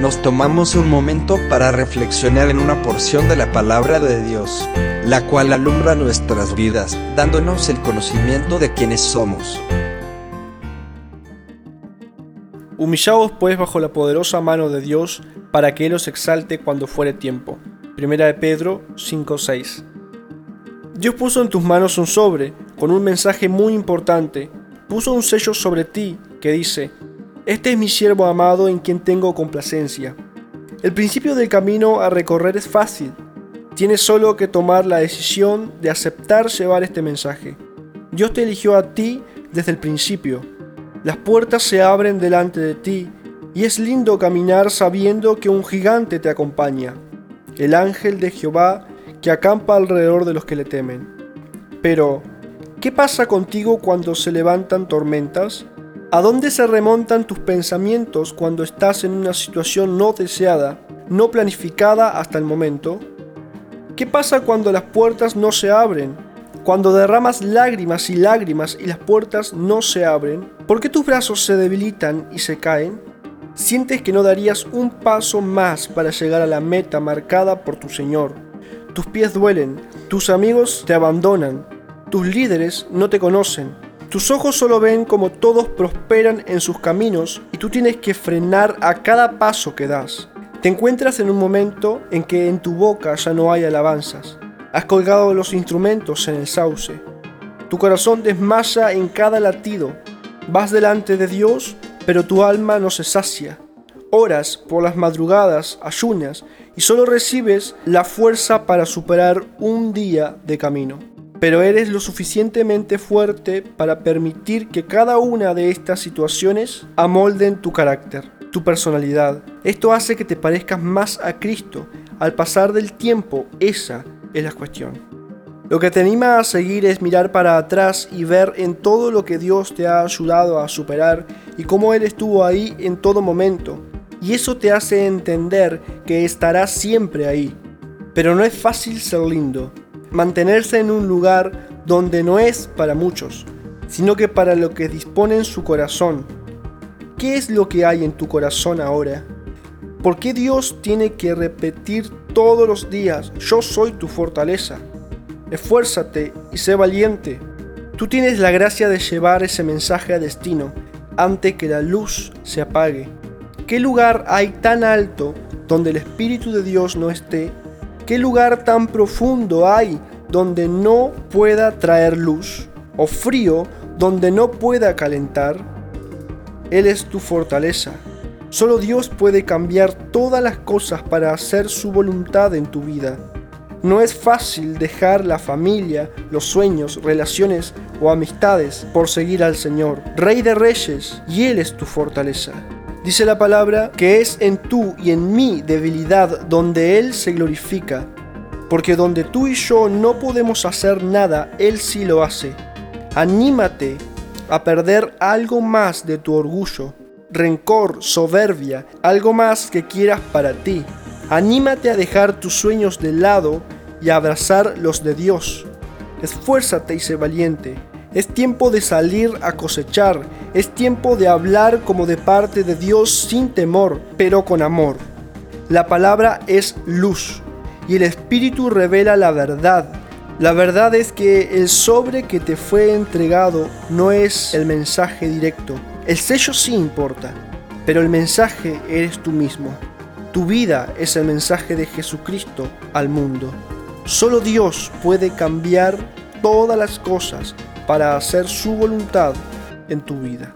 nos tomamos un momento para reflexionar en una porción de la palabra de Dios, la cual alumbra nuestras vidas, dándonos el conocimiento de quienes somos. Humillaos pues bajo la poderosa mano de Dios, para que Él os exalte cuando fuere tiempo. Primera de Pedro 5:6. Dios puso en tus manos un sobre con un mensaje muy importante. Puso un sello sobre ti que dice, Este es mi siervo amado en quien tengo complacencia. El principio del camino a recorrer es fácil. Tienes solo que tomar la decisión de aceptar llevar este mensaje. Dios te eligió a ti desde el principio. Las puertas se abren delante de ti y es lindo caminar sabiendo que un gigante te acompaña, el ángel de Jehová que acampa alrededor de los que le temen. Pero, ¿qué pasa contigo cuando se levantan tormentas? ¿A dónde se remontan tus pensamientos cuando estás en una situación no deseada, no planificada hasta el momento? ¿Qué pasa cuando las puertas no se abren? Cuando derramas lágrimas y lágrimas y las puertas no se abren, ¿por qué tus brazos se debilitan y se caen? Sientes que no darías un paso más para llegar a la meta marcada por tu Señor. Tus pies duelen, tus amigos te abandonan, tus líderes no te conocen. Tus ojos solo ven como todos prosperan en sus caminos y tú tienes que frenar a cada paso que das. Te encuentras en un momento en que en tu boca ya no hay alabanzas. Has colgado los instrumentos en el sauce. Tu corazón desmaya en cada latido. Vas delante de Dios pero tu alma no se sacia. Oras por las madrugadas, ayunas, y solo recibes la fuerza para superar un día de camino. Pero eres lo suficientemente fuerte para permitir que cada una de estas situaciones amolden tu carácter, tu personalidad. Esto hace que te parezcas más a Cristo. Al pasar del tiempo, esa es la cuestión. Lo que te anima a seguir es mirar para atrás y ver en todo lo que Dios te ha ayudado a superar y cómo Él estuvo ahí en todo momento. Y eso te hace entender que estará siempre ahí. Pero no es fácil ser lindo, mantenerse en un lugar donde no es para muchos, sino que para lo que dispone en su corazón. ¿Qué es lo que hay en tu corazón ahora? ¿Por qué Dios tiene que repetir todos los días, yo soy tu fortaleza? esfuérzate y sé valiente. Tú tienes la gracia de llevar ese mensaje a destino antes que la luz se apague. ¿Qué lugar hay tan alto donde el Espíritu de Dios no esté? ¿Qué lugar tan profundo hay donde no pueda traer luz? ¿O frío donde no pueda calentar? Él es tu fortaleza. Solo Dios puede cambiar todas las cosas para hacer su voluntad en tu vida. No es fácil dejar la familia, los sueños, relaciones o amistades por seguir al Señor, Rey de Reyes, y Él es tu fortaleza. Dice la palabra que es en tú y en mi debilidad donde Él se glorifica, porque donde tú y yo no podemos hacer nada, Él sí lo hace. Anímate a perder algo más de tu orgullo, rencor, soberbia, algo más que quieras para ti Anímate a dejar tus sueños de lado y a abrazar los de Dios. Esfuérzate y sé valiente. Es tiempo de salir a cosechar. Es tiempo de hablar como de parte de Dios sin temor, pero con amor. La palabra es luz y el Espíritu revela la verdad. La verdad es que el sobre que te fue entregado no es el mensaje directo. El sello sí importa, pero el mensaje eres tú mismo. Tu vida es el mensaje de Jesucristo al mundo. Solo Dios puede cambiar todas las cosas para hacer su voluntad en tu vida.